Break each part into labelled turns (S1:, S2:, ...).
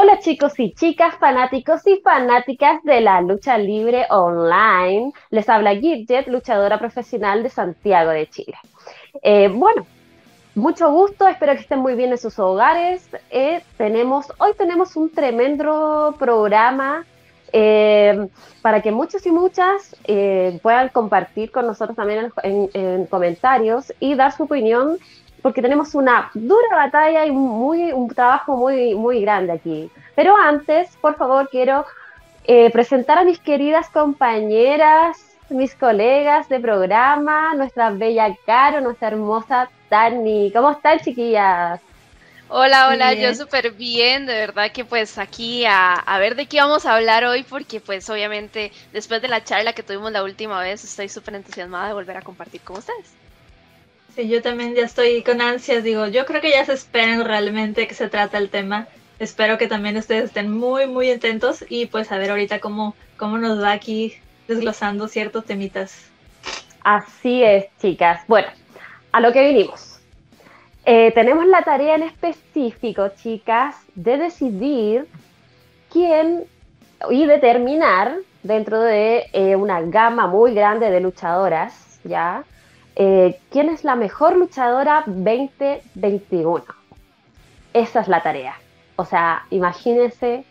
S1: Hola chicos y chicas, fanáticos y fanáticas de la lucha libre online. Les habla Gidget, luchadora profesional de Santiago de Chile. Eh, bueno, mucho gusto, espero que estén muy bien en sus hogares. Eh, tenemos, hoy tenemos un tremendo programa eh, para que muchos y muchas puedan compartir con nosotros también en, comentarios y dar su opinión porque tenemos una dura batalla y muy, un trabajo muy, muy grande aquí. Pero antes, por favor, quiero eh, presentar a mis queridas compañeras, mis colegas de programa, nuestra bella Caro, nuestra hermosa Tani. ¿Cómo están, chiquillas?
S2: Hola, hola, yo súper bien, de verdad que pues aquí a, a, ver de qué vamos a hablar hoy, porque pues obviamente después de la charla que tuvimos la última vez, estoy súper entusiasmada de volver a compartir con ustedes.
S3: Sí, yo también ya estoy con ansias, digo, yo creo que ya se esperan realmente que se trata el tema. Espero que también ustedes estén muy, muy atentos y pues a ver ahorita cómo, cómo nos va aquí desglosando ciertos temitas.
S1: Así es, chicas. Bueno, a lo que vinimos. Eh, tenemos la tarea en específico, chicas, de decidir quién y determinar dentro de eh, una gama muy grande de luchadoras, ¿ya? Eh, ¿quién es la mejor luchadora 2021? Esa es la tarea. O sea, imagínense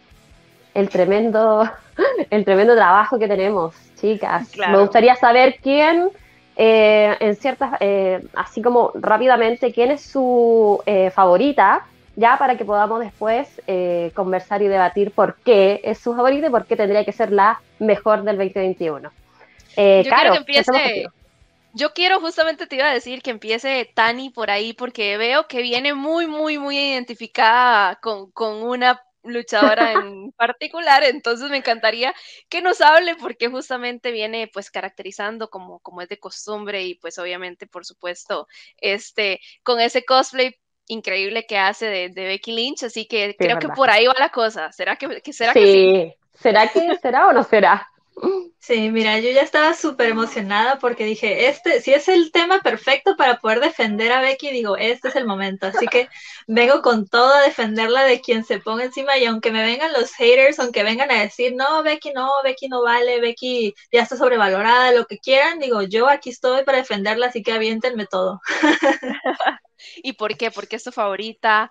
S1: el tremendo, el tremendo trabajo que tenemos, chicas. Me gustaría saber quién, eh, en ciertas, eh, así como rápidamente, quién es su favorita, ya para que podamos después conversar y debatir por qué es su favorita y por qué tendría que ser la mejor del 2021.
S2: claro, que empiece, yo quiero justamente te iba a decir que empiece Tani por ahí porque veo que viene muy, muy, muy identificada con, una luchadora en particular, entonces me encantaría que nos hable porque justamente viene pues caracterizando como, como es de costumbre y pues obviamente por supuesto este con ese cosplay increíble que hace de, Becky Lynch, así que creo que por ahí va la cosa. ¿Será que, será
S1: sí.
S2: que sí?
S1: ¿Será que será o no será?
S3: Sí, mira, yo ya estaba súper emocionada porque dije, este, si es el tema perfecto para poder defender a Becky, digo, este es el momento. Así que vengo con todo a defenderla de quien se ponga encima y aunque me vengan los haters, aunque vengan a decir, no, Becky no, Becky no vale, Becky ya está sobrevalorada, lo que quieran, digo, yo aquí estoy para defenderla, así que aviéntenme todo.
S2: ¿Y por qué? ¿Por qué es tu favorita?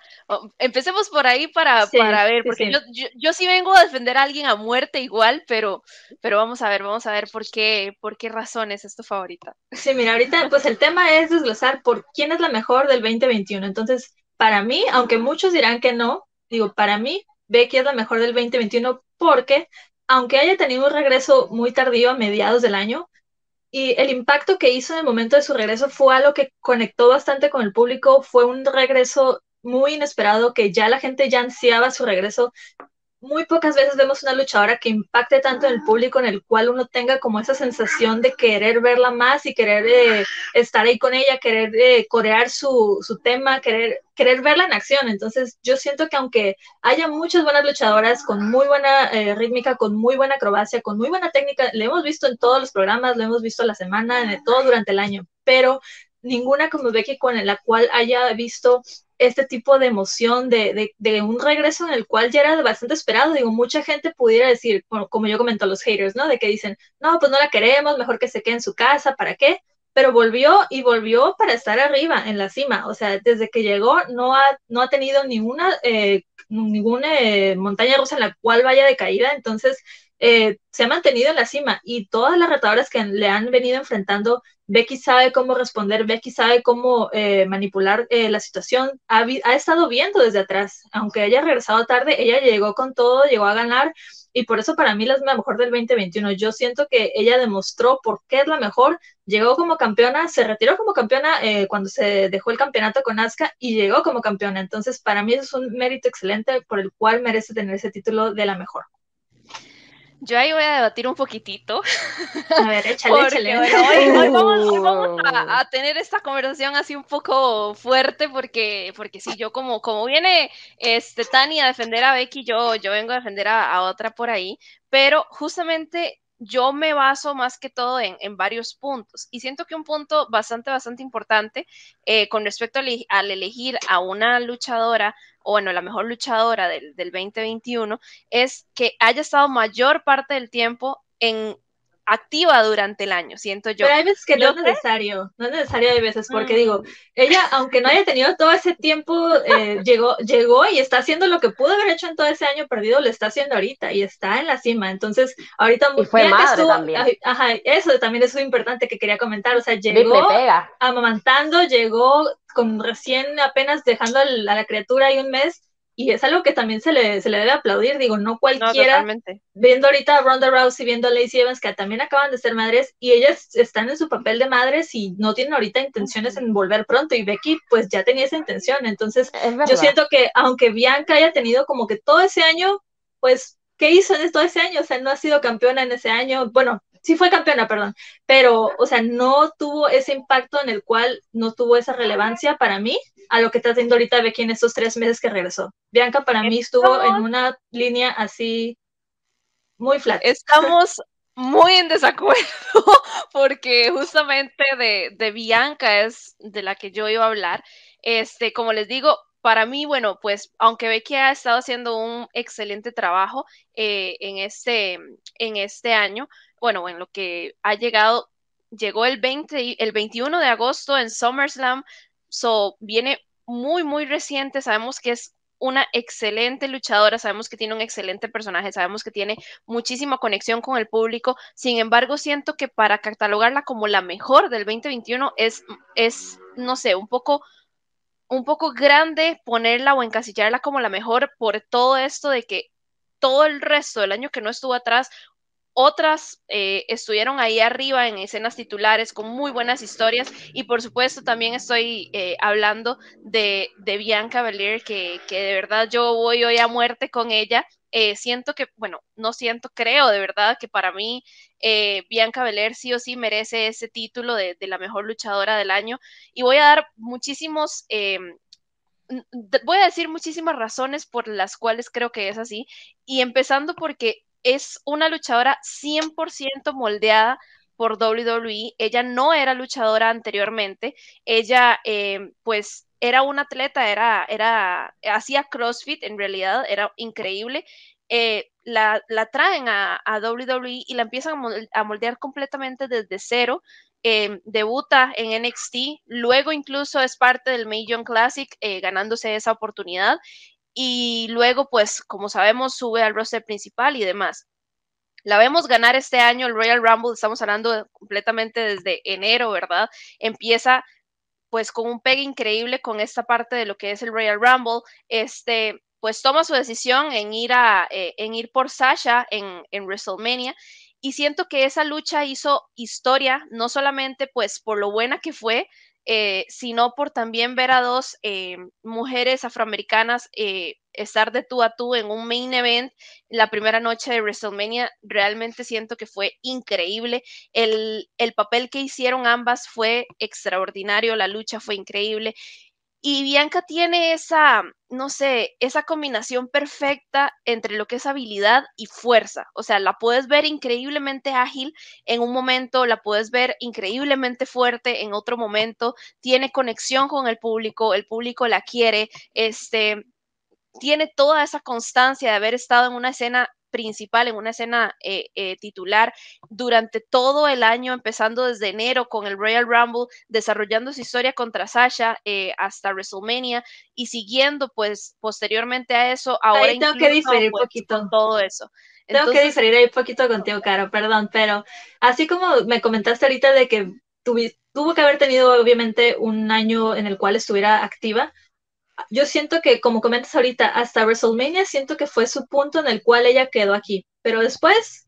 S2: empecemos por ahí para, para ver, porque Yo, yo, sí vengo a defender a alguien a muerte igual, pero, pero vamos a ver, vamos a ver por qué, por qué razones es tu favorita.
S3: Sí, mira, ahorita pues el tema es desglosar por quién es la mejor del 2021. Entonces, para mí, aunque muchos dirán que no, digo, para mí, Becky es la mejor del 2021 porque, aunque haya tenido un regreso muy tardío a mediados del año, y el impacto que hizo en el momento de su regreso fue algo que conectó bastante con el público, fue un regreso muy inesperado que ya la gente ya ansiaba su regreso muy pocas veces vemos una luchadora que impacte tanto en el público en el cual uno tenga como esa sensación de querer verla más y querer eh, estar ahí con ella, querer eh, corear su, su, tema, querer, querer verla en acción. Entonces yo siento que aunque haya muchas buenas luchadoras con muy buena eh, rítmica, con muy buena acrobacia, con muy buena técnica, le hemos visto en todos los programas, lo hemos visto la semana, en todo durante el año, pero ninguna como Becky con la cual haya visto este tipo de emoción de, de, un regreso en el cual ya era bastante esperado. Digo, mucha gente pudiera decir, como yo comento, los haters, ¿no? De que dicen, no, pues no la queremos, mejor que se quede en su casa, ¿para qué? Pero volvió y volvió para estar arriba, en la cima. O sea, desde que llegó no ha, no ha tenido ninguna, eh, ninguna eh, montaña rusa en la cual vaya de caída. Entonces, eh, se ha mantenido en la cima y todas las retadoras que le han venido enfrentando, Becky sabe cómo responder, Becky sabe cómo eh, manipular eh, la situación, ha, estado viendo desde atrás, aunque haya regresado tarde, ella llegó con todo, llegó a ganar y por eso para mí la mejor del 2021. Yo siento que ella demostró por qué es la mejor, llegó como campeona, se retiró como campeona cuando se dejó el campeonato con Asuka y llegó como campeona. Entonces para mí es un mérito excelente por el cual merece tener ese título de la mejor.
S2: Yo ahí voy a debatir un poquitito.
S3: A ver, échale, échale.
S2: hoy, vamos, a, tener esta conversación así un poco fuerte porque, porque sí, yo como, como viene este, Tani a defender a Becky, yo, yo vengo a defender a, otra por ahí, pero justamente yo me baso más que todo en, en, varios puntos y siento que un punto bastante, bastante importante eh, con respecto al, al, elegir a una luchadora o bueno, la mejor luchadora del, del 2021, es que haya estado mayor parte del tiempo en activa durante el año, siento yo.
S3: Pero hay veces que no es necesario, no es necesario hay veces, porque digo, mm. ella, aunque no haya tenido todo ese tiempo, eh, llegó, llegó y está haciendo lo que pudo haber hecho en todo ese año perdido, lo está haciendo ahorita y está en la cima. Entonces, ahorita
S1: y fue madre también.
S3: Ajá, eso también es muy importante que quería comentar. O sea, llegó amamantando, llegó con recién apenas dejando a la criatura ahí un mes y es algo que también se le, se le debe aplaudir, digo, no cualquiera, viendo ahorita a Ronda Rousey, viendo a Lacey Evans, que también acaban de ser madres, y ellas están en su papel de madres y no tienen ahorita intenciones en volver pronto, y Becky pues ya tenía esa intención, entonces yo siento que aunque Bianca haya tenido como que todo ese año, pues, ¿qué hizo en todo ese año? O sea, no ha sido campeona en ese año, bueno, sí fue campeona, perdón, pero, o sea, no tuvo ese impacto en el cual no tuvo esa relevancia para mí a lo que está haciendo ahorita Becky en estos tres meses que regresó. Bianca para mí estuvo en una línea así muy flat.
S2: Estamos muy en desacuerdo porque justamente de, de Bianca es de la que yo iba a hablar. Este, como les digo, para mí, bueno, pues aunque Becky ha estado haciendo un excelente trabajo eh, en, este, en este año, bueno, en lo que ha llegado, llegó el 20, el 21 de agosto en SummerSlam, so viene muy, muy reciente, sabemos que es una excelente luchadora, sabemos que tiene un excelente personaje, sabemos que tiene muchísima conexión con el público, sin embargo siento que para catalogarla como la mejor del 2021 es, es no sé, un poco un poco grande ponerla o encasillarla como la mejor por todo esto de que todo el resto del año que no estuvo atrás otras eh, estuvieron ahí arriba en escenas titulares con muy buenas historias y por supuesto también estoy eh, hablando de, Bianca Belair que, de verdad yo voy hoy a muerte con ella. Eh, siento que, bueno, no siento, creo de verdad que para mí Bianca Belair sí o sí merece ese título de, de, la mejor luchadora del año y voy a dar muchísimos voy a decir muchísimas razones por las cuales creo que es así, y empezando porque es una luchadora 100% moldeada por WWE. Ella no era luchadora anteriormente. Ella, eh, pues, era una atleta, era, era, hacía CrossFit en realidad, era increíble. Eh, la, traen a, WWE y la empiezan a moldear completamente desde cero. Eh, debuta en NXT, luego incluso es parte del Million Classic, ganándose esa oportunidad y luego, pues, como sabemos, sube al roster principal y demás. La vemos ganar este año el Royal Rumble, estamos hablando completamente desde enero, ¿verdad? Empieza pues con un pegue increíble con esta parte de lo que es el Royal Rumble. Este, pues toma su decisión en ir, a, eh, en ir por Sasha en, en WrestleMania y siento que esa lucha hizo historia, no solamente pues por lo buena que fue, eh, sino por también ver a dos eh, mujeres afroamericanas eh, estar de tú a tú en un main event la primera noche de WrestleMania. Realmente siento que fue increíble. El, el papel que hicieron ambas fue extraordinario, la lucha fue increíble. Y Bianca tiene esa, no sé, esa combinación perfecta entre lo que es habilidad y fuerza. O sea, la puedes ver increíblemente ágil en un momento, la puedes ver increíblemente fuerte en otro momento, tiene conexión con el público, el público la quiere, este, tiene toda esa constancia de haber estado en una escena principal, en una escena eh, eh, titular durante todo el año, empezando desde enero con el Royal Rumble, desarrollando su historia contra Sasha eh, hasta WrestleMania y siguiendo pues posteriormente a eso, ahora
S3: tengo que diferir un pues, poquito.
S2: todo eso.
S3: Tengo que diferir ahí un poquito contigo, Caro, perdón, pero así como me comentaste ahorita de que tuvo que haber tenido obviamente un año en el cual estuviera activa, yo siento que, como comentas ahorita, hasta WrestleMania siento que fue su punto en el cual ella quedó aquí. Pero después,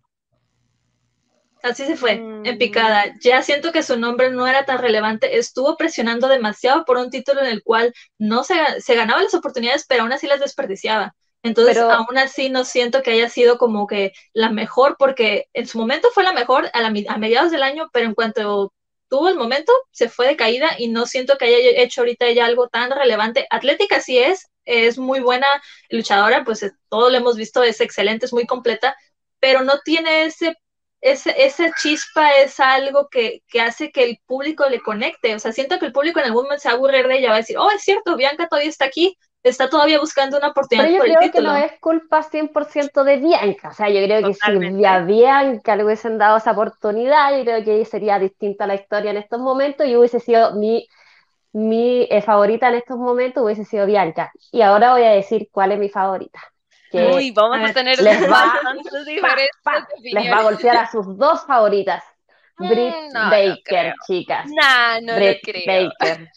S3: así se fue, en mm. picada. Ya siento que su nombre no era tan relevante. Estuvo presionando demasiado por un título en el cual no se, se ganaba las oportunidades, pero aún así las desperdiciaba. Entonces, aún así no siento que haya sido como que la mejor, porque en su momento fue la mejor a, la, a mediados del año, pero en cuanto tuvo el momento, se fue de caída y no siento que haya hecho ahorita ella algo tan relevante. Atlética sí es, es muy buena luchadora, pues eh, todo lo hemos visto, es excelente, es muy completa, pero no tiene ese, ese esa chispa, es algo que, que, hace que el público le conecte. O sea, siento que el público en algún momento se va a aburrir de ella, va a decir, oh, es cierto, Bianca todavía está aquí, está todavía buscando una oportunidad
S1: Pero yo creo que no es culpa 100% de Bianca, o sea, yo creo que si a Bianca le hubiesen dado esa oportunidad, yo creo que sería distinta la historia en estos momentos y hubiese sido mi, mi eh, favorita en estos momentos, hubiese sido Bianca. Y ahora voy a decir cuál es mi favorita.
S2: Uy, vamos a, tener
S1: les va, les va a golpear a sus dos favoritas. Mm, Britt Baker, chicas.
S2: No, no creo.
S1: Baker.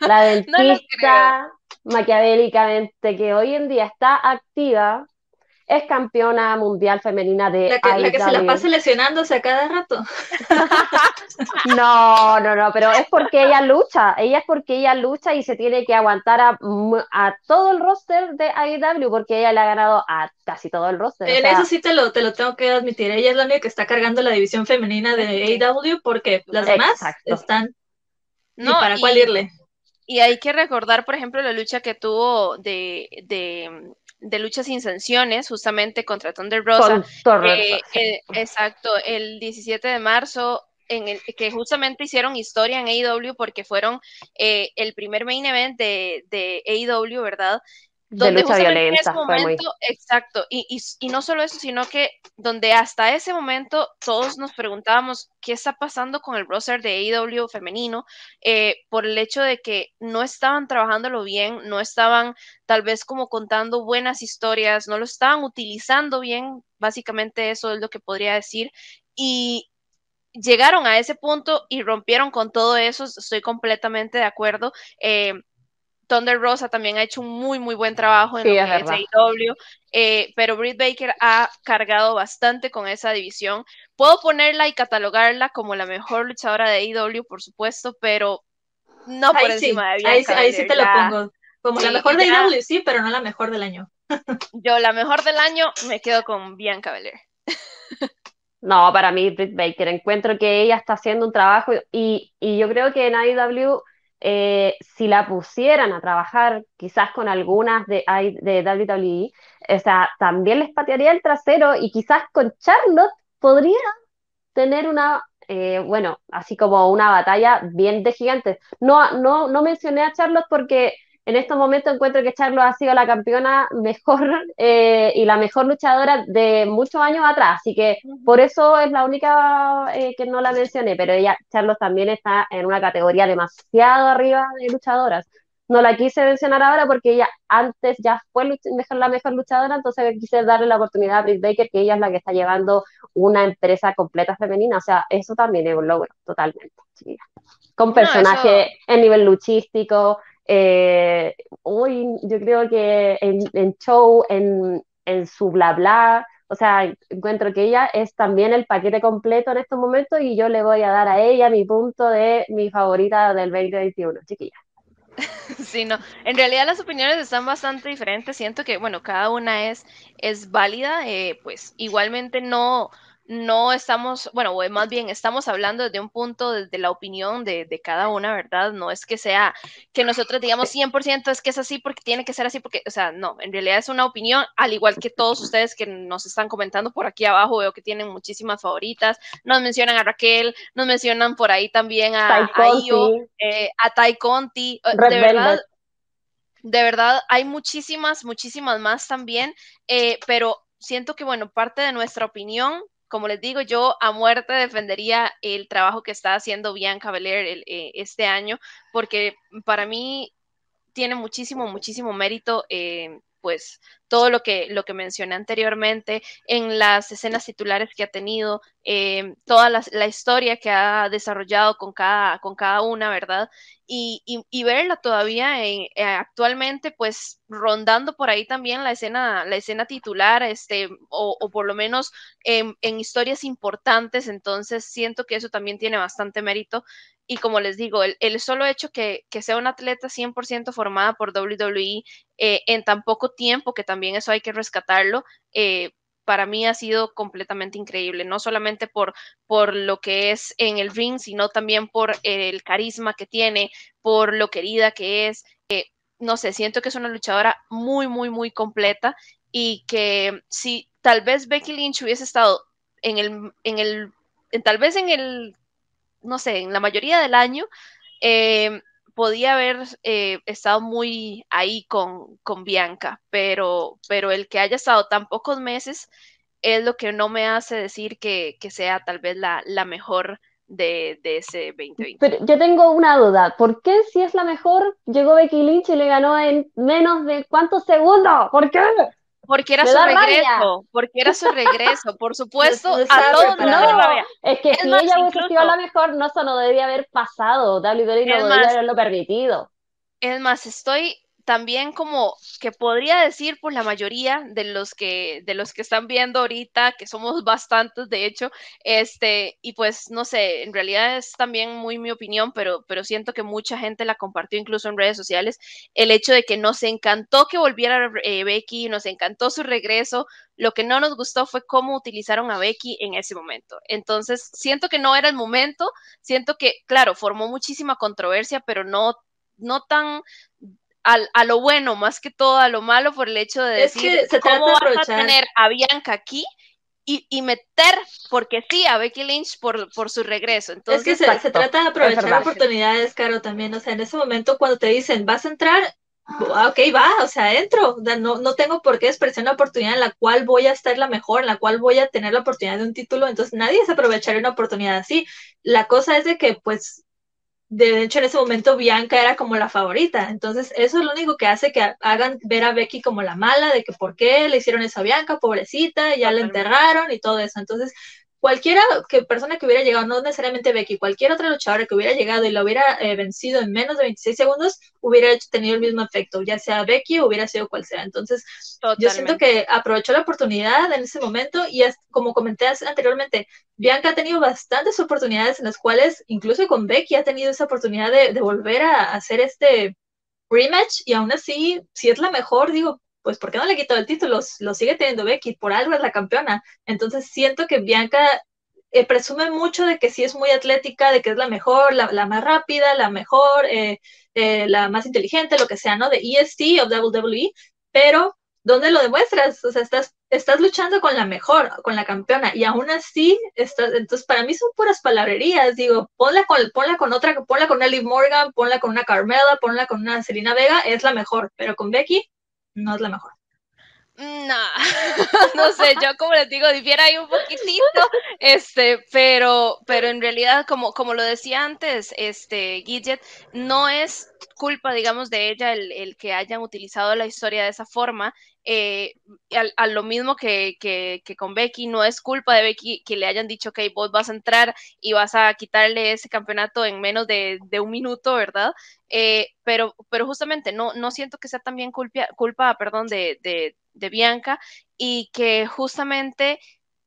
S1: La dentista maquiavélicamente que hoy en día está activa es campeona mundial femenina de
S3: la que, la que se la pasa lesionándose a cada rato.
S1: no, no, no, pero es porque ella lucha, ella es porque ella lucha y se tiene que aguantar a, a todo el roster de AEW porque ella le ha ganado a casi todo el roster.
S3: En eso sí te lo, te lo tengo que admitir, ella es la única que está cargando la división femenina de AEW porque las demás están... No, para cuál irle.
S2: Y hay que recordar, por ejemplo, la lucha que tuvo de, de, lucha sin sanciones, justamente contra Thunder Rosa. Eh, eh, exacto, el 17 de marzo, en el que justamente hicieron historia en AEW porque fueron eh, el primer main event de, de AEW, ¿verdad?
S1: Donde lucha violenta.
S2: momento, Exacto, y, y, no solo eso, sino que donde hasta ese momento todos nos preguntábamos qué está pasando con el roster de AEW femenino, eh, por el hecho de que no estaban trabajándolo bien, no estaban tal vez como contando buenas historias, no lo estaban utilizando bien, básicamente eso es lo que podría decir, y llegaron a ese punto y rompieron con todo eso, estoy completamente de acuerdo. Eh, Thunder Rosa también ha hecho un muy, muy buen trabajo en AEW, eh, pero Britt Baker ha cargado bastante con esa división. Puedo ponerla y catalogarla como la mejor luchadora de AEW, por supuesto, pero no por encima de
S3: Bianca. Ahí, sí te lo pongo. Como la mejor de AEW, sí, pero no la mejor del año.
S2: yo, la mejor del año, me quedo con Bianca Belair.
S1: no, para mí, Britt Baker, encuentro que ella está haciendo un trabajo y, y yo creo que en AEW eh, si la pusieran a trabajar quizás con algunas de, de WWE, o sea, también les patearía el trasero y quizás con Charlotte podría tener una, eh, bueno, así como una batalla bien de gigantes. No, no, no mencioné a Charlotte porque en estos momentos encuentro que Charlo ha sido la campeona mejor eh, y la mejor luchadora de muchos años atrás, así que por eso es la única eh, que no la mencioné, pero ella, Charlo también está en una categoría demasiado arriba de luchadoras. No la quise mencionar ahora porque ella antes ya fue mejor, la mejor luchadora, entonces quise darle la oportunidad a Britt Baker, que ella es la que está llevando una empresa completa femenina, o sea, eso también es un logro, totalmente. Con personajes en nivel luchístico, eh, hoy yo creo que en, show, en, su bla bla, o sea, encuentro que ella es también el paquete completo en estos momentos y yo le voy a dar a ella mi punto de mi favorita del 2021, chiquilla.
S2: Sí, no, en realidad las opiniones están bastante diferentes, siento que, bueno, cada una es, es válida, eh, pues igualmente no, no estamos, bueno, más bien estamos hablando desde un punto, desde la opinión de, cada una, ¿verdad? No es que sea que nosotros digamos 100% es que es así porque tiene que ser así, porque, o sea, no, en realidad es una opinión, al igual que todos ustedes que nos están comentando por aquí abajo, veo que tienen muchísimas favoritas, nos mencionan a Raquel, nos mencionan por ahí también a, a Io, eh, a Tai Conti, eh, de verdad. De verdad, hay muchísimas, muchísimas más también, eh, pero siento que, bueno, parte de nuestra opinión como les digo, yo a muerte defendería el trabajo que está haciendo Bianca Belair eh, este año, porque para mí tiene muchísimo, muchísimo mérito. Eh, pues todo lo que, lo que mencioné anteriormente, en las escenas titulares que ha tenido, eh, toda la, historia que ha desarrollado con cada, con cada una, ¿verdad? Y, verla todavía actualmente, pues rondando por ahí también la escena, la escena titular, este, o, por lo menos en, historias importantes, entonces siento que eso también tiene bastante mérito. Y como les digo, el, solo hecho que, que, sea una atleta 100% formada por WWE eh, en tan poco tiempo, que también eso hay que rescatarlo, eh, para mí ha sido completamente increíble, no solamente por, por lo que es en el ring, sino también por el carisma que tiene, por lo querida que es. Eh, no sé, siento que es una luchadora muy, muy, muy completa y que si tal vez Becky Lynch hubiese estado en el, en el, tal vez en el, no sé, en la mayoría del año, eh, podía haber eh, estado muy ahí con, con Bianca, pero, pero el que haya estado tan pocos meses es lo que no me hace decir que, sea tal vez la, la mejor de, de, ese 2020.
S1: Pero yo tengo una duda, ¿por qué si es la mejor llegó Becky Lynch y le ganó en menos de cuántos segundos? ¿Por qué?
S2: Porque era su regreso, porque era su regreso, por supuesto, a todos
S1: no, Es que si ella hubiese sido la mejor, no, eso no debía haber pasado, WWE no debería haberlo permitido.
S2: Es más, estoy también como que podría decir por la mayoría de los que de los que están viendo ahorita que somos bastantes de hecho este y pues no sé en realidad es también muy mi opinión pero pero siento que mucha gente la compartió incluso en redes sociales el hecho de que nos encantó que volviera eh, Becky nos encantó su regreso lo que no nos gustó fue cómo utilizaron a Becky en ese momento. Entonces siento que no era el momento siento que claro formó muchísima controversia pero no no tan a lo bueno más que todo a lo malo por el hecho de decir cómo vas a tener a Bianca aquí y, meter, porque sí, a Becky Lynch por, por su regreso. Entonces,
S3: es que se, trata de aprovechar oportunidades, Caro, también. O sea, en ese momento cuando te dicen, vas a entrar, ah, ok, va, o sea, entro. No, no tengo por qué expresar una oportunidad en la cual voy a estar la mejor, en la cual voy a tener la oportunidad de un título. Entonces, nadie se aprovecharía una oportunidad así. La cosa es de que, pues, de hecho en ese momento Bianca era como la favorita, entonces eso es lo único que hace que hagan ver a Becky como la mala, de que por qué le hicieron eso a Bianca, pobrecita, ya la enterraron y todo eso, entonces cualquiera que persona que hubiera llegado, no necesariamente Becky, cualquier otra luchadora que hubiera llegado y la hubiera eh, vencido en menos de 26 segundos, hubiera tenido el mismo efecto, ya sea Becky o hubiera sido cual sea. Entonces, yo siento que aprovechó la oportunidad en ese momento y como comenté anteriormente, Bianca ha tenido bastantes oportunidades en las cuales, incluso con Becky, ha tenido esa oportunidad de, de volver a hacer este rematch y aún así, si es la mejor, digo, pues ¿por qué no le quitó el título? Lo sigue teniendo Becky, por algo es la campeona. Entonces siento que Bianca eh, presume mucho de que sí es muy atlética, de que es la mejor, la, más rápida, la mejor, eh, eh, la más inteligente, lo que sea, ¿no? De EST o WWE, pero ¿dónde lo demuestras? O sea, estás, luchando con la mejor, con la campeona, y aún así, estás, entonces para mí son puras palabrerías, digo, ponla con, ponla con otra, ponla con Ellie Morgan, ponla con una Carmela, ponla con una Selena Vega, es la mejor, pero con Becky, no es la mejor.
S2: No, no sé, yo como les digo, difiera ahí un poquitito, este, pero, pero en realidad, como, como lo decía antes, este, Gidget, no es culpa, digamos, de ella el, que hayan utilizado la historia de esa forma. Eh, a, lo mismo que, que, con Becky, no es culpa de Becky que le hayan dicho, que vos vas a entrar y vas a quitarle ese campeonato en menos de, un minuto, ¿verdad? Eh, pero, pero justamente no, no siento que sea también culpa, culpa perdón, de, de, de Bianca y que justamente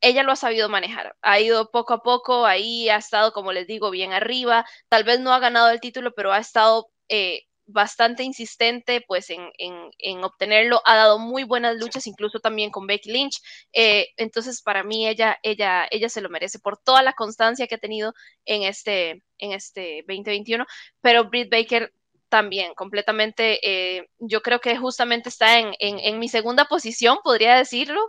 S2: ella lo ha sabido manejar. Ha ido poco a poco, ahí ha estado, como les digo, bien arriba. Tal vez no ha ganado el título, pero ha estado eh, bastante insistente pues en, obtenerlo, ha dado muy buenas luchas, incluso también con Becky Lynch, eh, entonces para mí ella, ella, ella se lo merece por toda la constancia que ha tenido en este, en este 2021, pero Britt Baker también completamente, eh, yo creo que justamente está en, en, mi segunda posición, podría decirlo,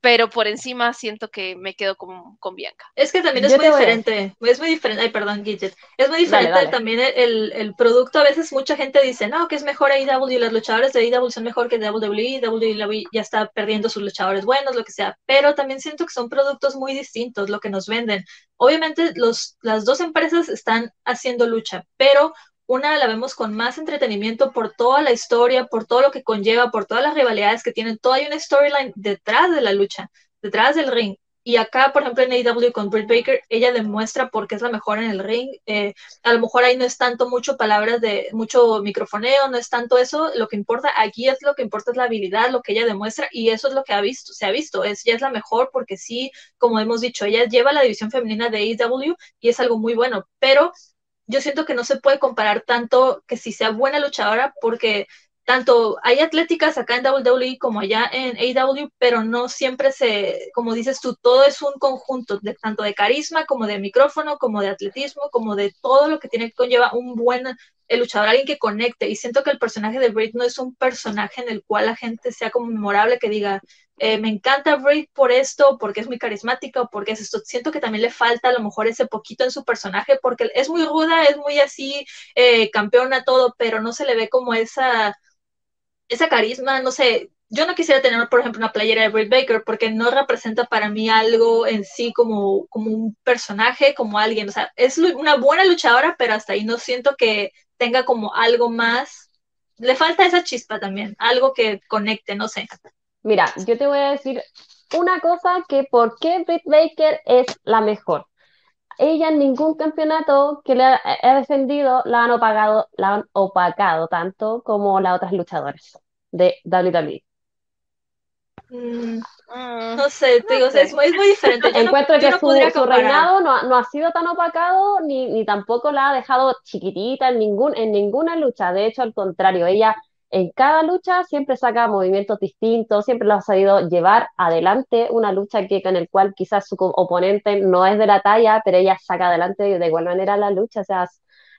S2: pero por encima siento que me quedo con, con Bianca.
S3: Es que también es muy diferente, es muy diferente, ay, perdón, Gidget, es muy diferente también el, el, producto, a veces mucha gente dice, no, que es mejor AEW, los luchadores de AEW son mejor que WWE, WWE ya está perdiendo sus luchadores buenos, lo que sea, pero también siento que son productos muy distintos lo que nos venden. Obviamente los, las dos empresas están haciendo lucha, pero una la vemos con más entretenimiento por toda la historia, por todo lo que conlleva, por todas las rivalidades que tienen. Todo hay una storyline detrás de la lucha, detrás del ring. Y acá, por ejemplo, en AEW con Britt Baker, ella demuestra por qué es la mejor en el ring. Eh, a lo mejor ahí no es tanto mucho palabras de mucho microfoneo, no es tanto eso. Lo que importa aquí es lo que importa es la habilidad, lo que ella demuestra y eso es lo que ha visto, se ha visto. Es, ella es la mejor porque sí, como hemos dicho, ella lleva la división femenina de AEW y es algo muy bueno. Pero yo siento que no se puede comparar tanto que si sea buena luchadora, porque tanto hay atléticas acá en WWE como allá en AW, pero no siempre se, como dices tú, todo es un conjunto, de, tanto de carisma como de micrófono, como de atletismo, como de todo lo que tiene que conlleva un buen, el luchador, alguien que conecte. Y siento que el personaje de Britt no es un personaje en el cual la gente sea como memorable, que diga, eh, me encanta Britt por esto, porque es muy carismática o porque es esto. Siento que también le falta a lo mejor ese poquito en su personaje, porque es muy ruda, es muy así, eh, campeona, todo, pero no se le ve como esa, esa carisma, no sé. Yo no quisiera tener, por ejemplo, una playera de Britt Baker porque no representa para mí algo en sí como, como un personaje, como alguien. O sea, es una buena luchadora, pero hasta ahí no siento que tenga como algo más. Le falta esa chispa también, algo que conecte, no sé.
S1: Mira, yo te voy a decir una cosa que por qué Britt Baker es la mejor. Ella en ningún campeonato que le ha, defendido la han opacado, la han opacado tanto como las otras luchadoras de WWE.
S3: Mm, mm, no sé, digo, es, muy, diferente.
S1: Encuentro que su, reinado no, ha sido tan opacado ni, ni tampoco la ha dejado chiquitita en, ningún, en ninguna lucha. De hecho, al contrario, ella en cada lucha siempre saca movimientos distintos, siempre lo ha sabido llevar adelante una lucha que, con el cual quizás su oponente no es de la talla, pero ella saca adelante de igual manera la lucha. O sea,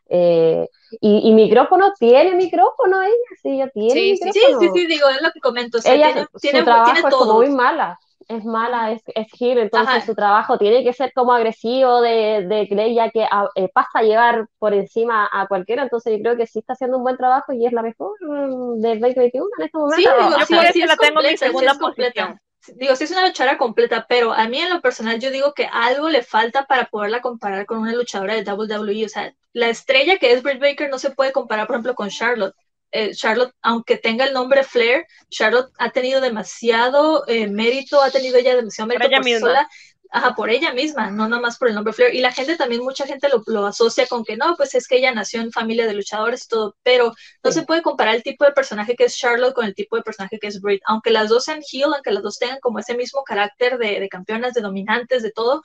S1: eh, y, micrófono, tiene micrófono ella, sí, ella tiene
S3: sí,
S1: micrófono.
S3: Sí, sí, sí, digo, es lo que comento.
S1: ella, tiene, su trabajo es como muy mala, es mala, es, es entonces su trabajo tiene que ser como agresivo de, de que ella que eh, pasa a llevar por encima a cualquiera, entonces yo creo que sí está haciendo un buen trabajo y es la mejor mm, del 2021 en este momento.
S2: Sí, digo, yo por eso la tengo mi segunda posición
S3: digo, sí es una luchadora completa, pero a mí en lo personal yo digo que algo le falta para poderla comparar con una luchadora de WWE. O sea, la estrella que es Britt Baker no se puede comparar, por ejemplo, con Charlotte. Eh, Charlotte, aunque tenga el nombre Flair, Charlotte ha tenido demasiado eh, mérito, ha tenido ella demasiado mérito por, sola, Ajá, por ella misma, no nomás por el nombre Flair. Y la gente también, mucha gente lo, lo, asocia con que no, pues es que ella nació en familia de luchadores y todo, pero no se puede comparar el tipo de personaje que es Charlotte con el tipo de personaje que es Britt. Aunque las dos sean heel, aunque las dos tengan como ese mismo carácter de, de campeonas, de dominantes, de todo,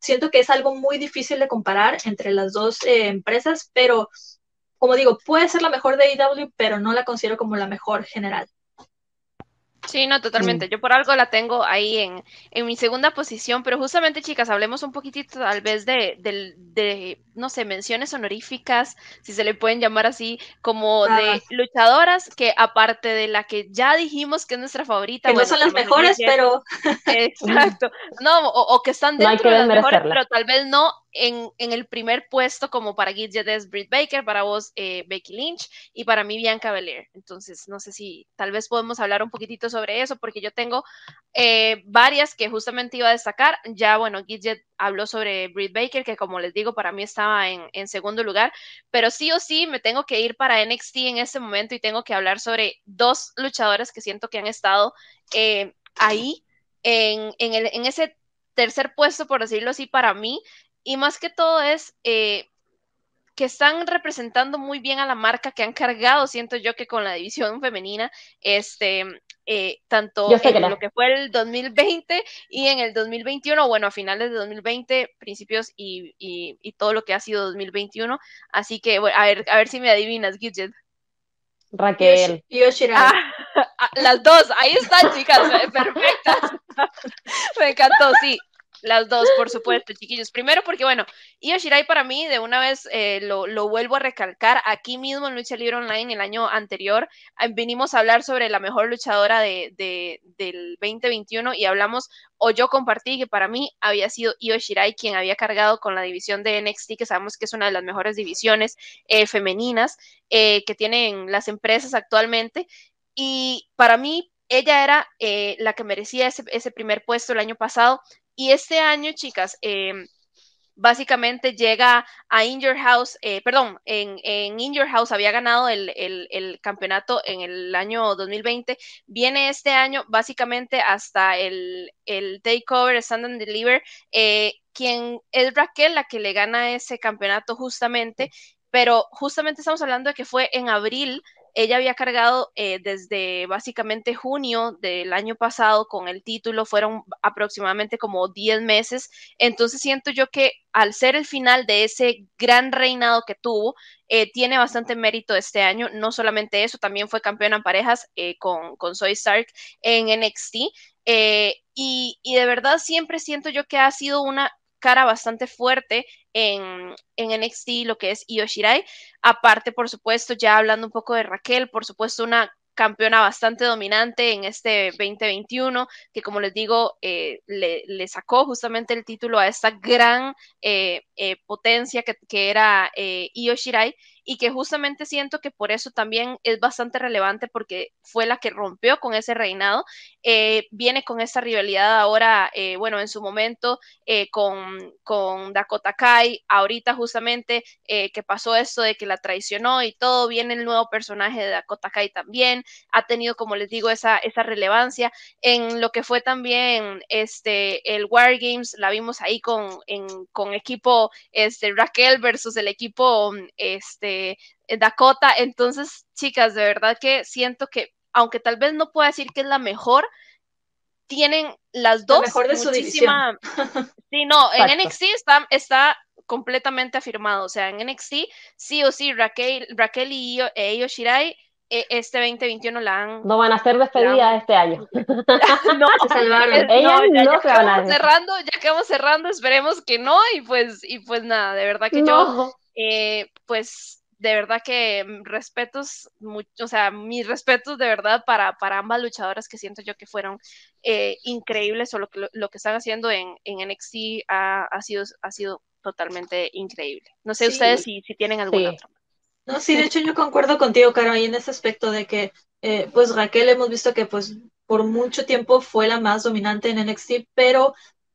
S3: siento que es algo muy difícil de comparar entre las dos eh, empresas, pero como digo, puede ser la mejor de AEW, pero no la considero como la mejor general.
S2: Sí, no, totalmente. Mm. Yo por algo la tengo ahí en, en, mi segunda posición, pero justamente, chicas, hablemos un poquitito tal vez de, de, no sé, menciones honoríficas, si se le pueden llamar así, como de luchadoras que aparte de la que ya dijimos que es nuestra favorita.
S3: Que no son las mejores, pero...
S2: Exacto. No, o, que están dentro de las mejores, pero tal vez no en, en, el primer puesto, como para Gidget es Britt Baker, para vos eh, Becky Lynch y para mí Bianca Belair. Entonces, no sé si tal vez podemos hablar un poquitito sobre eso, porque yo tengo eh, varias que justamente iba a destacar. Ya, bueno, Gidget habló sobre Britt Baker, que como les digo, para mí estaba en, segundo lugar, pero sí o sí me tengo que ir para NXT en este momento y tengo que hablar sobre dos luchadoras que siento que han estado eh, ahí en, en, el, en ese tercer puesto, por decirlo así, para mí, y más que todo es eh, que están representando muy bien a la marca que han cargado, siento yo que con la división femenina, este, eh, tanto en lo que fue el 2020 y en el 2021, bueno, a finales de 2020, principios y, y, todo lo que ha sido 2021. Así que, bueno, a ver, a ver si me adivinas, Gidget.
S1: Raquel.
S3: y ah,
S2: ah, las dos, ahí están, chicas, perfectas. me encantó, sí. Las dos, por supuesto, chiquillos. Primero porque, bueno, Io Shirai para mí, de una vez eh, lo, lo, vuelvo a recalcar, aquí mismo en Lucha Libre Online el año anterior, eh, vinimos a hablar sobre la mejor luchadora de, de, del 2021 y hablamos, o yo compartí que para mí había sido Io Shirai quien había cargado con la división de NXT, que sabemos que es una de las mejores divisiones eh, femeninas que tienen las empresas actualmente. Y para mí, ella era la que merecía ese, ese, primer puesto el año pasado. Y este año, chicas, em, básicamente llega a In Your House, eh, perdón, en, In Your House había ganado el, el, campeonato en el año 2020, viene este año básicamente hasta el, el Takeover Stand and Deliver, eh, quien es Raquel la que le gana ese campeonato justamente, pero justamente estamos hablando de que fue en abril ella había cargado eh, desde básicamente junio del año pasado con el título, fueron aproximadamente como 10 meses, entonces siento yo que al ser el final de ese gran reinado que tuvo, eh, tiene bastante mérito este año, no solamente eso, también fue campeona en parejas eh, con, con Stark en NXT, y de verdad siempre siento yo que ha sido una cara bastante fuerte en, en NXT, lo que es Io Shirai. Aparte, por supuesto, ya hablando un poco de Raquel, por supuesto, una campeona bastante dominante en este 2021, que como les digo, eh, le, sacó justamente el título a esta gran eh, eh, potencia que, que era Io Shirai y que justamente siento que por eso también es bastante relevante porque fue la que rompió con ese reinado. Eh, viene con esa rivalidad ahora, eh, bueno, en su momento eh, con, con, Dakota Kai, ahorita justamente que pasó esto de que la traicionó y todo, viene el nuevo personaje de Dakota Kai también, ha tenido, como les digo, esa, esa relevancia en lo que fue también este, el War Games, la vimos ahí con, con equipo este, Raquel versus el equipo este, Dakota. Entonces, chicas, de verdad que siento que, aunque tal vez no pueda decir que es la mejor, tienen las dos.
S3: mejor de muchísima...
S2: Sí, no, en NXT está, está completamente afirmado. O sea, en NXT, sí o sí, Raquel, Raquel y Io, Shirai e, este 2021 la han...
S1: No van a ser despedidas este año.
S2: no, se salvaron. Ellas no, se van a cerrando, ya quedamos cerrando, esperemos que no, y pues, y pues nada, de verdad que yo, eh, pues de verdad que mm, respetos, o sea, mis respetos de verdad para, para ambas luchadoras que siento yo que fueron eh, increíbles o lo que, lo que están haciendo en, en NXT ha, ha, sido, ha sido totalmente increíble. No sé ustedes si, si, tienen alguna otra.
S3: No, sí, de hecho yo concuerdo contigo, Caro, ahí en ese aspecto de que, eh, pues Raquel hemos visto que pues por mucho tiempo fue la más dominante en NXT, pero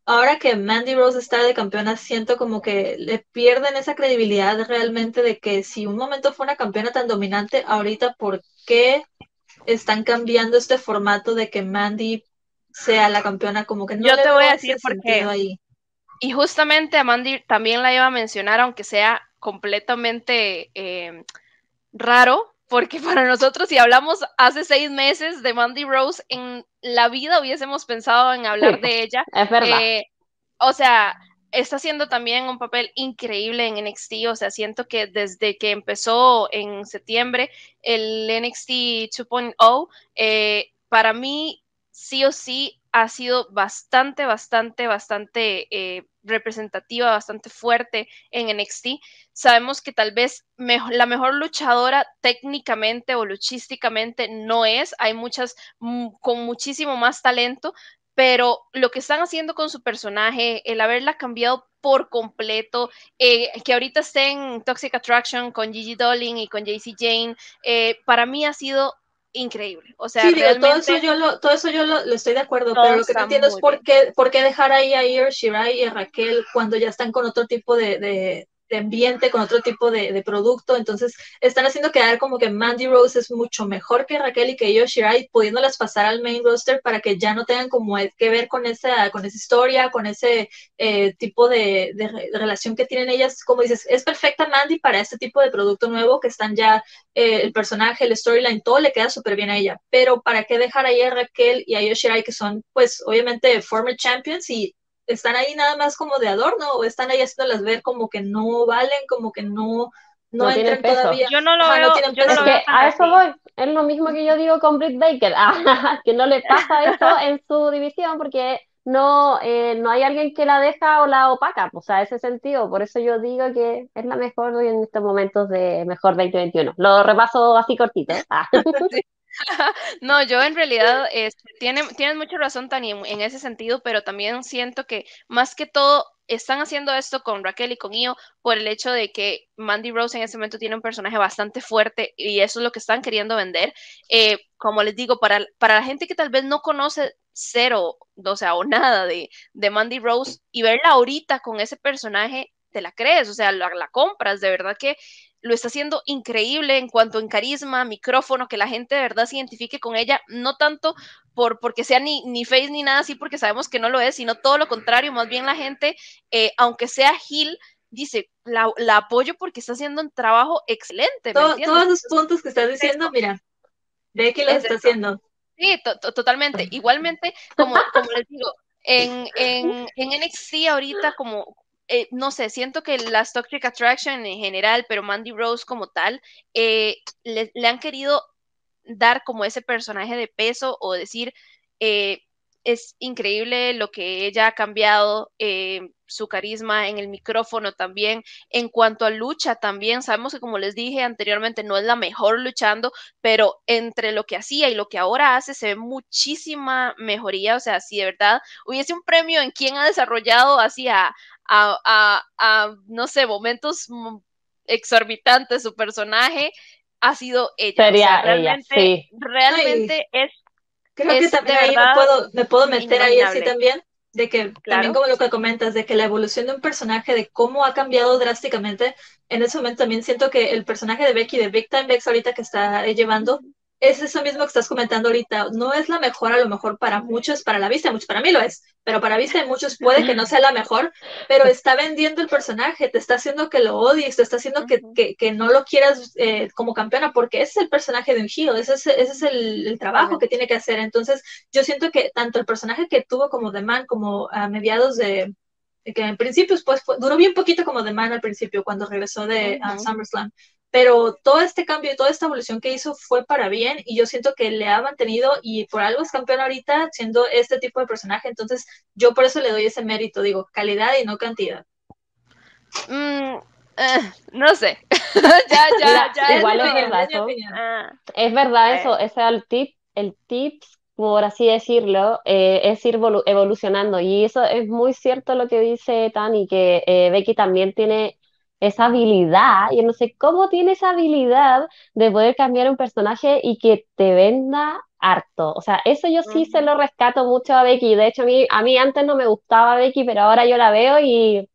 S3: ahora que Mandy Rose está de campeona, siento como que le pierden esa credibilidad realmente de que si un momento fue una campeona tan dominante, ahorita, ¿por qué están cambiando este formato de que Mandy sea la campeona? Como que no
S2: Yo te voy a decir por qué. Ahí. Y justamente a Mandy también la iba a mencionar, aunque sea completamente eh, raro, porque para nosotros, si hablamos hace seis meses de Mandy Rose, en la vida hubiésemos pensado en hablar de ella.
S1: Es verdad.
S2: Eh, o sea, está haciendo también un papel increíble en NXT, o sea, siento que desde que empezó en septiembre el NXT 2.0, eh, para mí sí o sí ha sido bastante, bastante, bastante eh, representativa, bastante fuerte en NXT. Sabemos que tal vez la mejor luchadora técnicamente o luchísticamente no es, hay muchas mm, con muchísimo más talento, pero lo que están haciendo con su personaje, el haberla cambiado por completo, eh, que ahorita esté en Toxic Attraction con Gigi Dolin y con JC Jane, eh, para mí ha sido increíble. O sea,
S3: sí, todo eso yo lo, todo eso yo lo, estoy de acuerdo, pero lo que no entiendo es por qué, por qué dejar ahí a Io Shirai y a Raquel cuando ya están con otro tipo de, de ambiente, con otro tipo de, producto. Entonces, están haciendo quedar como que Mandy Rose es mucho mejor que Raquel y que Io Shirai, pudiéndolas pasar al main roster para que ya no tengan como que ver con esa, con esa historia, con ese eh, tipo de, relación que tienen ellas. Como dices, es perfecta Mandy para este tipo de producto nuevo que están ya eh, el personaje, el storyline, todo le queda súper bien a ella. Pero, ¿para qué dejar ahí a Raquel y a Io Shirai, que son, pues, obviamente, former champions y están ahí nada más como de adorno o están ahí haciéndolas ver como que no valen, como que no, no, entran todavía.
S2: Yo no lo veo, yo no lo
S1: veo a eso voy. Es lo mismo que yo digo con Britt Baker, que no le pasa eso en su división porque no, eh, no hay alguien que la deja o la opaca, o sea, ese sentido. Por eso yo digo que es la mejor hoy en estos momentos de mejor 2021. Lo repaso así cortito. Ah.
S2: No, yo en realidad este, tiene, tienes mucha razón, Tani, en, ese sentido, pero también siento que más que todo están haciendo esto con Raquel y con Io por el hecho de que Mandy Rose en ese momento tiene un personaje bastante fuerte y eso es lo que están queriendo vender. Eh, como les digo, para, para la gente que tal vez no conoce cero, o sea, o nada de, de Mandy Rose y verla ahorita con ese personaje, te la crees, o sea, la, la compras, de verdad que lo está haciendo increíble en cuanto en carisma, micrófono, que la gente de verdad se identifique con ella, no tanto por porque sea ni, ni face ni nada así, porque sabemos que no lo es, sino todo lo contrario, más bien la gente, eh, aunque sea Gil, dice, la, apoyo porque está haciendo un trabajo excelente.
S3: todos los puntos que estás diciendo, mira, ve que lo está haciendo.
S2: Sí, totalmente. Igualmente, como, como les digo, en, en, en NXT ahorita, como, eh, no sé, siento que las Toxic Attraction en general, pero Mandy Rose como tal, eh, le, han querido dar como ese personaje de peso o decir, eh, es increíble lo que ella ha cambiado, su carisma en el micrófono también. En cuanto a lucha también, sabemos que como les dije anteriormente, no es la mejor luchando, pero entre lo que hacía y lo que ahora hace se ve muchísima mejoría. O sea, si de verdad hubiese un premio en quien ha desarrollado así a, a, no sé, momentos exorbitantes su personaje, ha sido ella.
S1: Sería realmente, ella, sí.
S2: Realmente es
S3: Creo que también ahí me puedo, me puedo meter ahí así también, de que también como lo que comentas, de que la evolución de un personaje, de cómo ha cambiado drásticamente, en ese momento también siento que el personaje de Becky, de Big Time Bex ahorita que está llevando, es eso mismo que estás comentando ahorita. No es la mejor, a lo mejor para muchos, para la vista, muchos, para mí lo es, pero para vista de muchos puede que no sea la mejor, pero está vendiendo el personaje, te está haciendo que lo odies, te está haciendo que, que, no lo quieras eh, como campeona, porque ese es el personaje de un heel, ese es, ese es el, trabajo que tiene que hacer. Entonces, yo siento que tanto el personaje que tuvo como The Man, como a mediados de, que en principio pues duró bien poquito como The Man al principio cuando regresó de SummerSlam pero todo este cambio y toda esta evolución que hizo fue para bien y yo siento que le ha mantenido y por algo es campeón ahorita siendo este tipo de personaje, entonces yo por eso le doy ese mérito, digo, calidad y no cantidad.
S2: Mm, eh, no sé, ya, ya, ya.
S1: Igual es, verdad, ah. es verdad eso, ese es el tip, el tip por así decirlo, eh, es ir evolucionando. Y eso es muy cierto lo que dice Tani, que eh, Becky también tiene esa habilidad, yo no sé cómo tiene esa habilidad de poder cambiar un personaje y que te venda harto. O sea, eso yo sí se lo rescato mucho a Becky. De hecho, a mí, a mí antes no me gustaba Becky, pero ahora yo la veo y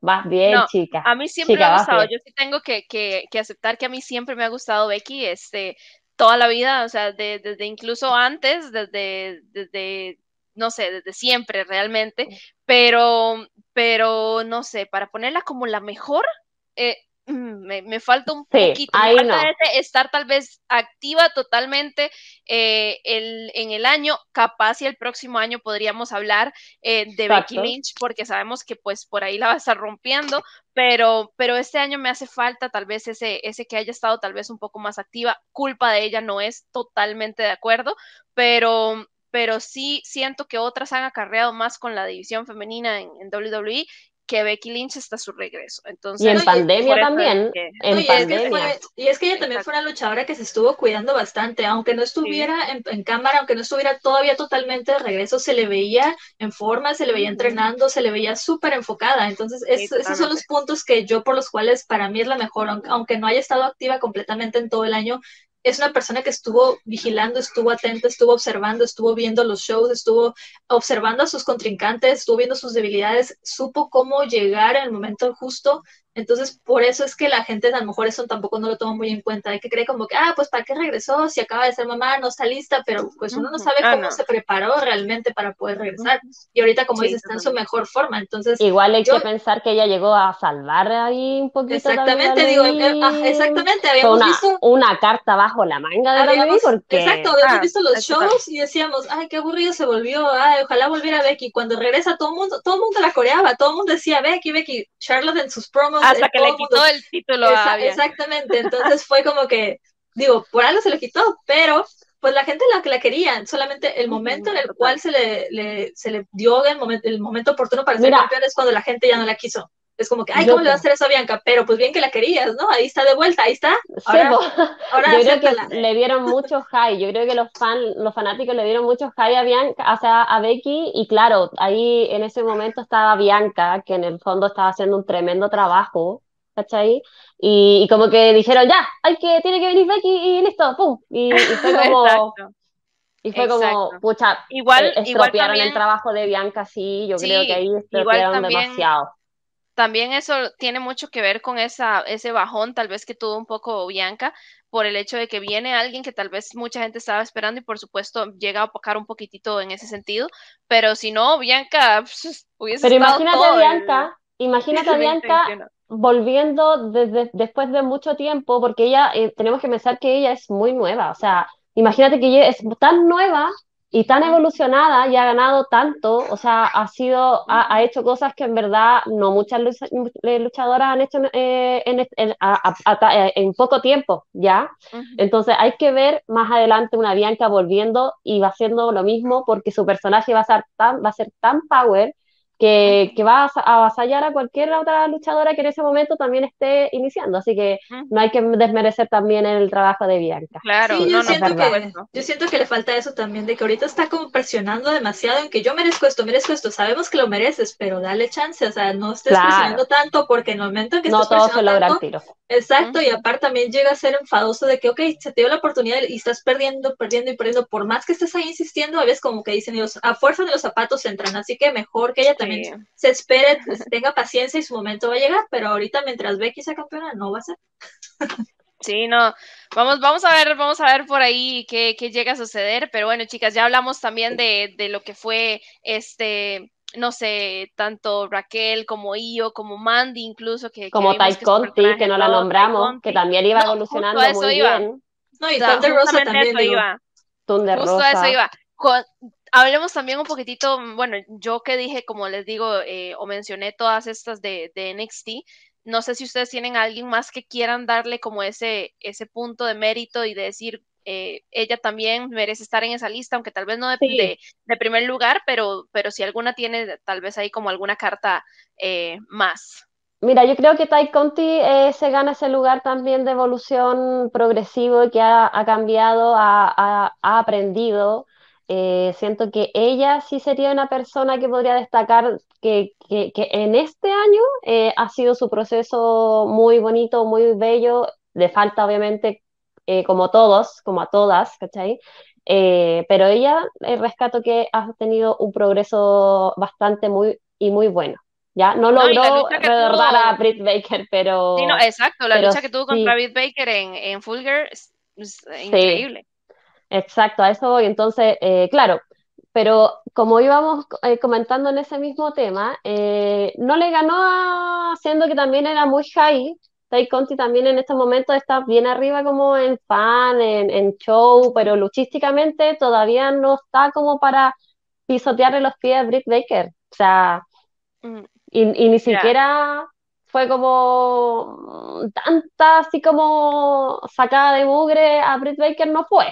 S1: vas bien, chica.
S2: A mí siempre me ha gustado. Yo sí tengo que, que, que, aceptar que a mí siempre me ha gustado Becky, este, toda la vida, o sea, desde incluso antes, desde, desde no sé, desde siempre realmente, pero, pero no sé, para ponerla como la mejor, eh, mm, me, falta un poquito, me falta estar tal vez activa totalmente eh, el, en el año, capaz y el próximo año podríamos hablar eh, de Becky Lynch, porque sabemos que pues por ahí la va a estar rompiendo, pero, pero este año me hace falta tal vez ese, ese que haya estado tal vez un poco más activa, culpa de ella no es totalmente de acuerdo, pero, pero sí siento que otras han acarreado más con la división femenina en, WWE que Becky Lynch está a su regreso. Entonces,
S1: y en pandemia también. en pandemia.
S3: y es que ella también fue una luchadora que se estuvo cuidando bastante, aunque no estuviera en, cámara, aunque no estuviera todavía totalmente de regreso, se le veía en forma, se le veía entrenando, se le veía súper enfocada. Entonces, esos son los puntos que yo por los cuales para mí es la mejor, aunque no haya estado activa completamente en todo el año, es una persona que estuvo vigilando, estuvo atenta, estuvo observando, estuvo viendo los shows, estuvo observando a sus contrincantes, estuvo viendo sus debilidades, supo cómo llegar el momento justo entonces, por eso es que la gente a lo mejor eso tampoco no lo toma muy en cuenta, hay que cree como que, ah, pues ¿para qué regresó? Si acaba de ser mamá, no está lista, pero pues uno no sabe ah, cómo se preparó realmente para poder regresar. Y ahorita, como dices, está en su mejor forma, entonces...
S1: Igual hay que pensar que ella llegó a salvar ahí un poquito.
S3: Exactamente, digo, ah, exactamente, habíamos
S1: una,
S3: visto...
S1: Una carta bajo la manga de
S3: habíamos, porque... Exacto, habíamos ah, visto los shows y decíamos, ay, qué aburrido se volvió, ay, ojalá volviera Becky. Cuando regresa todo el mundo, todo el mundo la coreaba, todo el mundo decía, Becky, Becky, Charlotte en sus promos
S2: hasta que le quitó el título
S3: Exactamente, entonces fue como que, digo, por algo se le quitó, pero pues la gente la que la quería, solamente el momento en el cual se le, se le dio el momento, el momento oportuno para ser campeón es cuando la gente ya no la quiso. Es como que, ay, ¿cómo le va a hacer eso a Bianca? Pero pues bien que la querías, ¿no? Ahí está de vuelta, ahí está. Ahora,
S1: yo creo que le dieron mucho high. Yo creo que los fan, los fanáticos le dieron mucho high a Bianca, o sea, a Becky, y claro, ahí en ese momento estaba Bianca, que en el fondo estaba haciendo un tremendo trabajo, ¿cachai? Y, y como que dijeron, ya, hay que, tiene que venir Becky y listo, pum. Y, fue como. Y fue como, pucha,
S2: igual, eh,
S1: estropearon el trabajo de Bianca, sí, yo creo que ahí estropearon demasiado
S2: también eso tiene mucho que ver con esa, ese bajón tal vez que tuvo un poco Bianca por el hecho de que viene alguien que tal vez mucha gente estaba esperando y por supuesto llega a opacar un poquitito en ese sentido, pero si no, Bianca pues, hubiese
S1: Pero imagínate a Bianca, imagínate a Bianca volviendo desde, después de mucho tiempo, porque ella, eh, tenemos que pensar que ella es muy nueva, o sea, imagínate que ella es tan nueva y tan evolucionada y ha ganado tanto, o sea, ha sido, ha, hecho cosas que en verdad no muchas luchadoras han hecho eh, en, eh, en, poco tiempo, ¿ya? Entonces hay que ver más adelante una Bianca volviendo y va haciendo lo mismo porque su personaje va a ser tan, va a ser tan power que, que, va a avasallar a cualquier otra luchadora que en ese momento también esté iniciando. Así que no hay que desmerecer también el trabajo de Bianca.
S3: Claro, sí, yo, siento que, yo siento que le falta eso también, de que ahorita está como presionando demasiado en que yo merezco esto, merezco esto. Sabemos que lo mereces, pero dale chance, o sea, no estés presionando tanto porque en el momento en que
S1: no todo se logra al tiro.
S3: Exacto, y aparte también llega a ser enfadoso de que, ok, se te dio la oportunidad y estás perdiendo, perdiendo y perdiendo. Por más que estés ahí insistiendo, a veces como que dicen, a fuerza de los zapatos entran, así que mejor que ella también se espere, tenga paciencia y su momento va a llegar, pero ahorita mientras Becky sea campeona no va a ser.
S2: Sí, no, vamos, vamos a ver, vamos a ver por ahí qué, llega a suceder, pero bueno, chicas, ya hablamos también de, lo que fue este, no sé, tanto Raquel como Io, como Mandy incluso, que
S1: como Ty Conti, que no la nombramos, que también iba evolucionando muy bien.
S3: No, y Thunder Rosa también.
S1: Thunder
S2: Justo a eso iba hablemos también un poquitito, bueno, yo que dije, como les digo, eh, o mencioné todas estas de, de, NXT, no sé si ustedes tienen a alguien más que quieran darle como ese, ese punto de mérito y de decir, eh, ella también merece estar en esa lista, aunque tal vez no de, de, primer lugar, pero, pero si alguna tiene tal vez ahí como alguna carta eh, más.
S1: Mira, yo creo que Tai Conti se gana ese lugar también de evolución progresivo y que ha, cambiado, ha, ha aprendido. Eh, siento que ella sí sería una persona que podría destacar que, en este año eh, ha sido su proceso muy bonito, muy bello, de falta obviamente eh, como todos, como a todas, ¿cachai? pero ella rescato que ha tenido un progreso bastante muy y muy bueno. ¿ya? No logró recordar a Britt Baker, pero...
S2: Sí, no, exacto, la lucha que tuvo contra Britt Baker en, en Fulger es, increíble.
S1: Exacto, a eso voy. Entonces, eh, claro, pero como íbamos eh, comentando en ese mismo tema, eh, no le ganó a, siendo que también era muy high. Tai Conti también en estos momentos está bien arriba como en fan, en, show, pero luchísticamente todavía no está como para pisotearle los pies a Britt Baker. O sea, mm. y, ni siquiera fue como tanta así como sacada de mugre a Britt Baker no fue.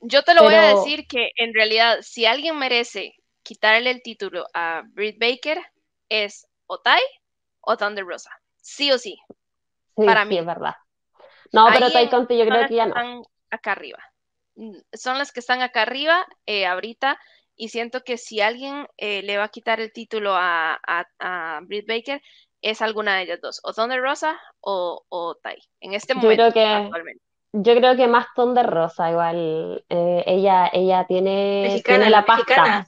S2: Yo te lo voy a decir que en realidad, si alguien merece quitarle el título a Britt Baker, es o Tai o Thunder Rosa. Sí o sí. para mí.
S1: es verdad. No, pero Tai Conti yo creo que ya no.
S2: Están acá arriba. Mm, son las que están acá arriba eh, ahorita. Y siento que si alguien eh, le va a quitar el título a, a, Britt Baker, es alguna de ellas dos, o Thunder Rosa o, o Tai, en este momento.
S1: que, actualmente. Yo creo que más Ton de Rosa, igual. Eh, ella, ella tiene, tiene la pasta.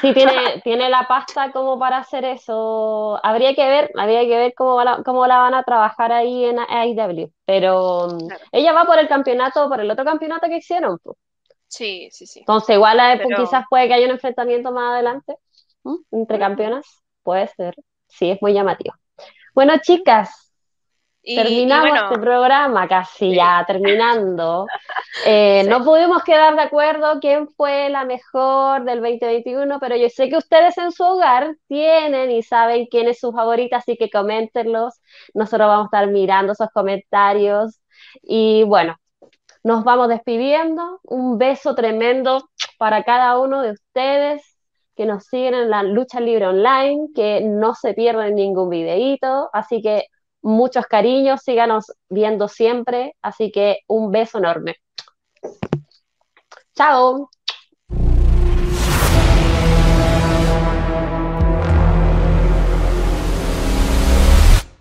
S1: Sí, tiene, tiene la pasta como para hacer eso. Habría que ver, habría que ver cómo, la, cómo la van a trabajar ahí en AEW. Pero ella va por el campeonato, por el otro campeonato que hicieron.
S2: Sí, sí, sí.
S1: Entonces, igual quizás puede que haya un enfrentamiento más adelante entre campeonas. Puede ser. Sí, es muy llamativo. Bueno, chicas, Terminamos este programa casi ya terminando. Eh, no pudimos quedar de acuerdo quién fue la mejor del 2021, pero yo sé que ustedes en su hogar tienen y saben quién es su favorita, así que coméntenlos. Nosotros vamos a estar mirando esos comentarios. Y bueno, nos vamos despidiendo. Un beso tremendo para cada uno de ustedes que nos siguen en la lucha libre online, que no se pierden ningún videíto. Así que muchos cariños, síganos viendo siempre, así que un beso enorme. Chao.